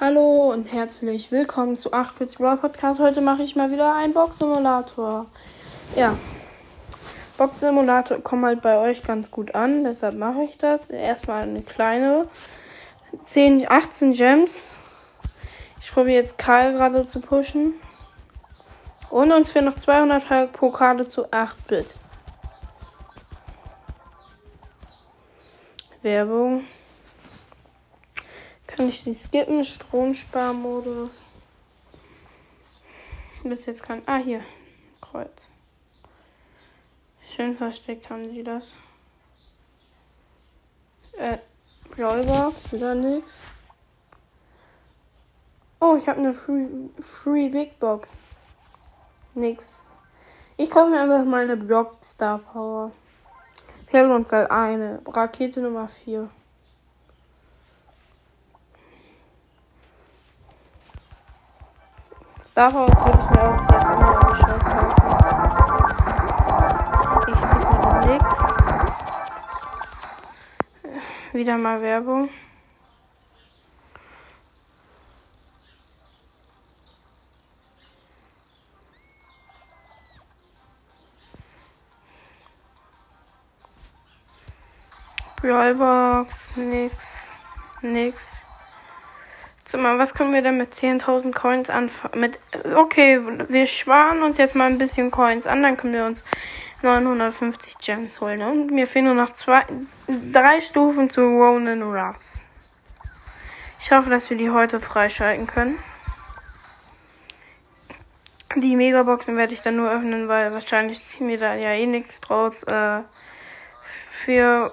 Hallo und herzlich willkommen zu 8-Bits Brawl Podcast. Heute mache ich mal wieder einen Box Simulator. Ja, Box Simulator kommt halt bei euch ganz gut an, deshalb mache ich das. Erstmal eine kleine 10, 18 Gems. Ich probiere jetzt Karl gerade zu pushen. Und uns fehlen noch 200 Pokale zu 8-Bit. Werbung. Kann ich die skippen? Stromsparmodus. Bis jetzt kann. Ah, hier. Kreuz. Schön versteckt haben sie das. Äh, Brawlbox, wieder nix. Oh, ich habe eine Free, Free Big Box. Nix. Ich kaufe mir einfach mal eine Block Star Power. Fehlt uns halt eine. Rakete Nummer 4. Daraus würde ich mir auch das andere Geschäft kaufen. Ich ziehe mir nix. Wieder mal Werbung. Brawlbox, nix, nix. Sag mal, was können wir denn mit 10.000 Coins anfangen? Mit, okay, wir sparen uns jetzt mal ein bisschen Coins an, dann können wir uns 950 Gems holen. Und mir fehlen nur noch zwei, drei Stufen zu Ronan Ruffs. Ich hoffe, dass wir die heute freischalten können. Die Megaboxen werde ich dann nur öffnen, weil wahrscheinlich ziehen wir da ja eh nichts draus. Äh, für,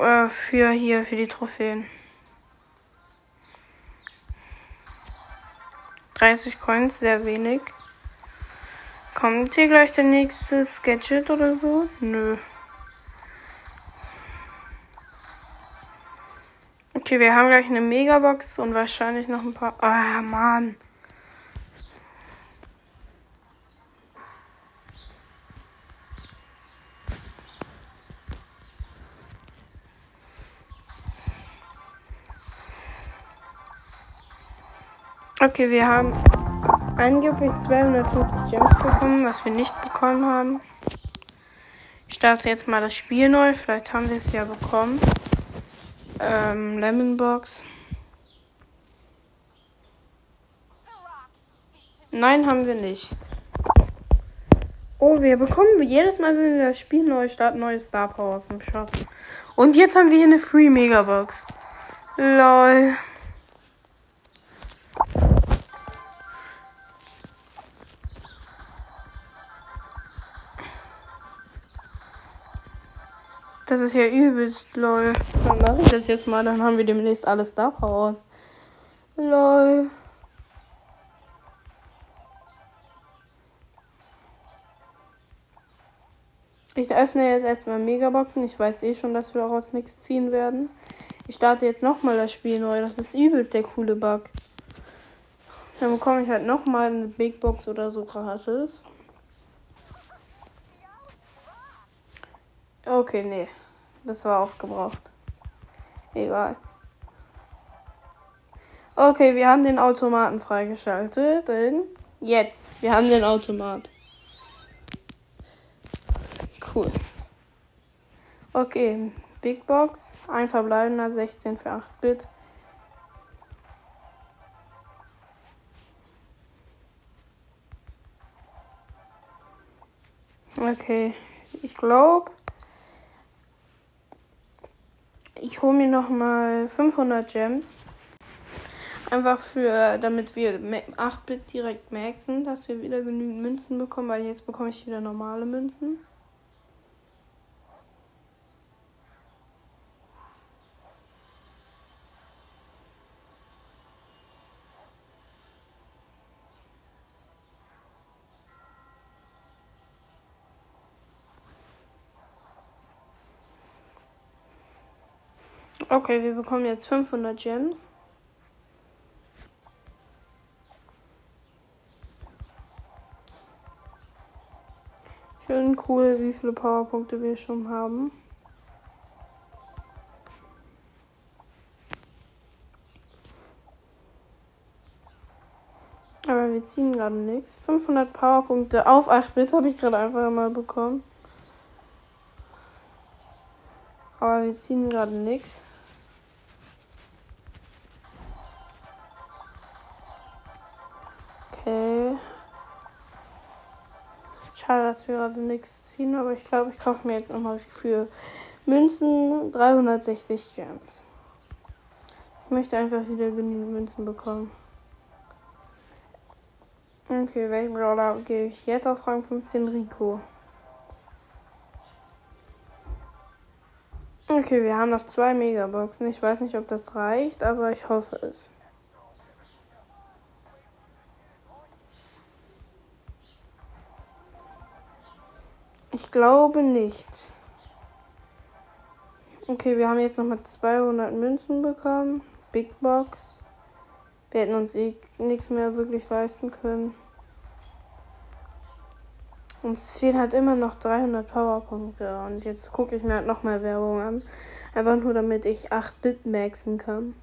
äh, für hier, für die Trophäen. 30 Coins, sehr wenig. Kommt hier gleich der nächste Sketchet oder so? Nö. Okay, wir haben gleich eine Megabox und wahrscheinlich noch ein paar. Ah, Mann. Okay, wir haben angeblich 250 Gems bekommen, was wir nicht bekommen haben. Ich starte jetzt mal das Spiel neu. Vielleicht haben wir es ja bekommen. Ähm, Lemon Box. Nein, haben wir nicht. Oh, wir bekommen jedes Mal, wenn wir das Spiel neu starten, neue Star Power aus dem Shop. Und jetzt haben wir hier eine Free Mega Box. Lol. Das ist ja übelst lol. Dann mache ich das jetzt mal, dann haben wir demnächst alles da raus. Lol. Ich öffne jetzt erstmal Megaboxen. Ich weiß eh schon, dass wir daraus nichts ziehen werden. Ich starte jetzt nochmal das Spiel neu. Das ist übelst der coole Bug. Dann bekomme ich halt nochmal eine Big Box oder so gratis. Okay, nee. Das war aufgebraucht. Egal. Okay, wir haben den Automaten freigeschaltet. Denn jetzt. Wir haben den Automat. Cool. Okay, Big Box. Ein verbleibender 16 für 8 Bit. Okay, ich glaube, ich hole mir noch mal 500 Gems. Einfach für, damit wir 8-Bit direkt maxen, dass wir wieder genügend Münzen bekommen, weil jetzt bekomme ich wieder normale Münzen. Okay, wir bekommen jetzt 500 Gems. Schön cool, wie viele Powerpunkte wir schon haben. Aber wir ziehen gerade nichts. 500 Powerpunkte auf 8 Bit habe ich gerade einfach mal bekommen. Aber wir ziehen gerade nichts. Okay. Schade, dass wir gerade nichts ziehen, aber ich glaube, ich kaufe mir jetzt nochmal für Münzen 360 Gems. Ich möchte einfach wieder genügend Münzen bekommen. Okay, welchen Brawler gehe ich jetzt auf Rang 15? Rico. Okay, wir haben noch zwei Megaboxen. Ich weiß nicht, ob das reicht, aber ich hoffe es. Ich glaube nicht. Okay, wir haben jetzt nochmal 200 Münzen bekommen. Big Box. Wir hätten uns eh nichts mehr wirklich leisten können. Und es fehlen halt immer noch 300 Powerpunkte. Und jetzt gucke ich mir halt nochmal Werbung an. Einfach nur damit ich 8-Bit maxen kann.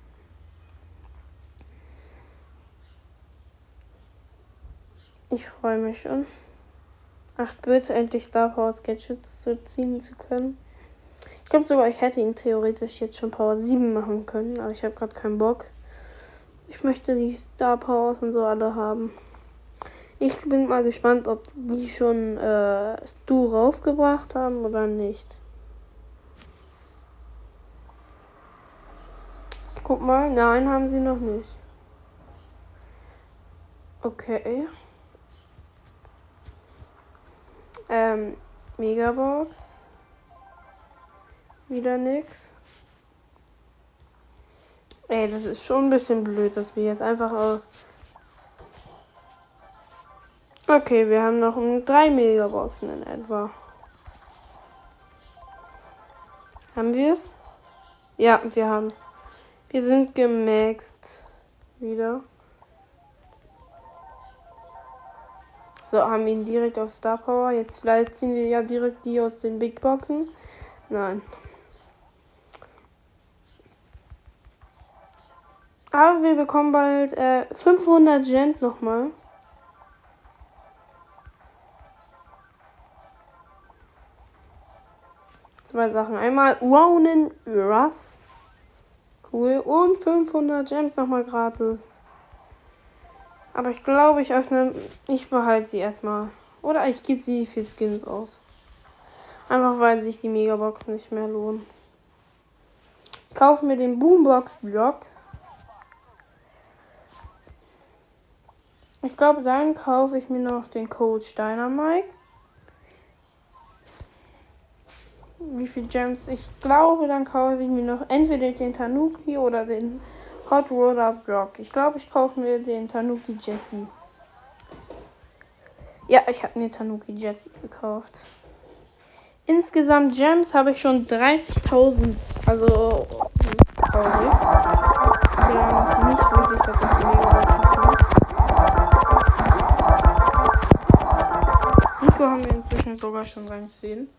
Ich freue mich schon. 8-Bit endlich Star Powers Gadgets zu ziehen zu können. Ich glaube sogar, ich hätte ihn theoretisch jetzt schon Power 7 machen können, aber ich habe gerade keinen Bock. Ich möchte die Star Powers und so alle haben. Ich bin mal gespannt, ob die schon äh, Stu rausgebracht haben oder nicht. Guck mal, nein, haben sie noch nicht. Okay. Ähm, Megabox. Wieder nix. Ey, das ist schon ein bisschen blöd, dass wir jetzt einfach aus. Okay, wir haben noch drei Megaboxen in etwa. Haben wir es? Ja, wir haben es. Wir sind gemaxt. Wieder. So, haben ihn direkt auf Star Power. Jetzt vielleicht ziehen wir ja direkt die aus den Big Boxen. Nein. Aber wir bekommen bald äh, 500 Gems nochmal. Zwei Sachen. Einmal Ronin Ruffs. Cool. Und 500 Gems nochmal gratis. Aber ich glaube, ich öffne. Ich behalte sie erstmal. Oder ich gebe sie für Skins aus. Einfach weil sich die Megabox nicht mehr lohnen. Ich kaufe mir den Boombox-Block. Ich glaube, dann kaufe ich mir noch den Coach Dynamite. Wie viel Gems? Ich glaube, dann kaufe ich mir noch entweder den Tanuki oder den Hot Roller Block. Ich glaube, ich kaufe mir den Tanuki Jesse. Ja, ich habe mir Tanuki Jesse gekauft. Insgesamt Gems habe ich schon 30.000. Also, traurig. Ich Nico haben wir inzwischen sogar schon Rang 10.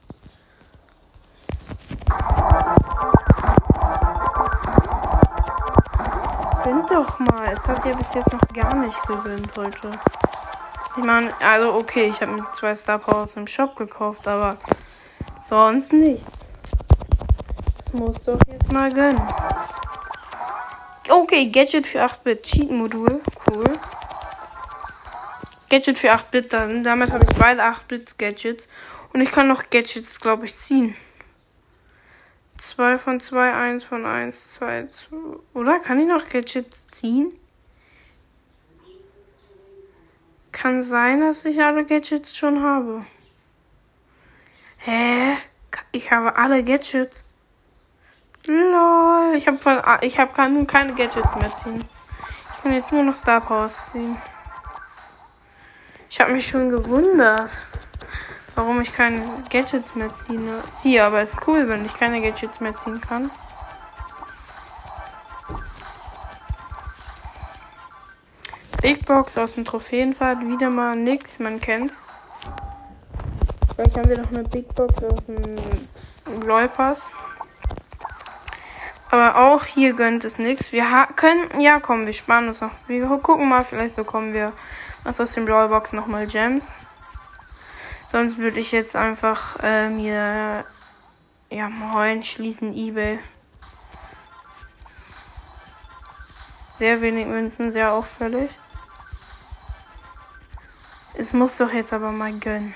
Gönnt doch mal. Es hat ja bis jetzt noch gar nicht gewinnt heute. Ich meine, also okay, ich habe mir zwei Star Powers im Shop gekauft, aber sonst nichts. Das muss doch jetzt mal gönnen. Okay, Gadget für 8-Bit. Cheat-Modul. Cool. Gadget für 8-Bit. Damit habe ich beide 8-Bit-Gadgets. Und ich kann noch Gadgets, glaube ich, ziehen. 2 von 2, 1 von 1, 2, 2. Oder kann ich noch Gadgets ziehen? Kann sein, dass ich alle Gadgets schon habe. Hä? Ich habe alle Gadgets. Lol, ich habe von ich habe kann, keine Gadgets mehr ziehen. Ich kann jetzt nur noch Star Powers ziehen. Ich habe mich schon gewundert warum ich keine Gadgets mehr ziehe. Hier, aber ist cool, wenn ich keine Gadgets mehr ziehen kann. Big Box aus dem Trophäenfahrt, wieder mal nix, man kennt's. Vielleicht haben wir noch eine Big Box aus dem Läufers. Aber auch hier gönnt es nichts. Wir können, ja komm, wir sparen uns noch. Wir gucken mal, vielleicht bekommen wir Also aus den Brawlbox nochmal Gems. Sonst würde ich jetzt einfach äh, mir ja moin schließen eBay. Sehr wenig Münzen, sehr auffällig. Es muss doch jetzt aber mal gönnen.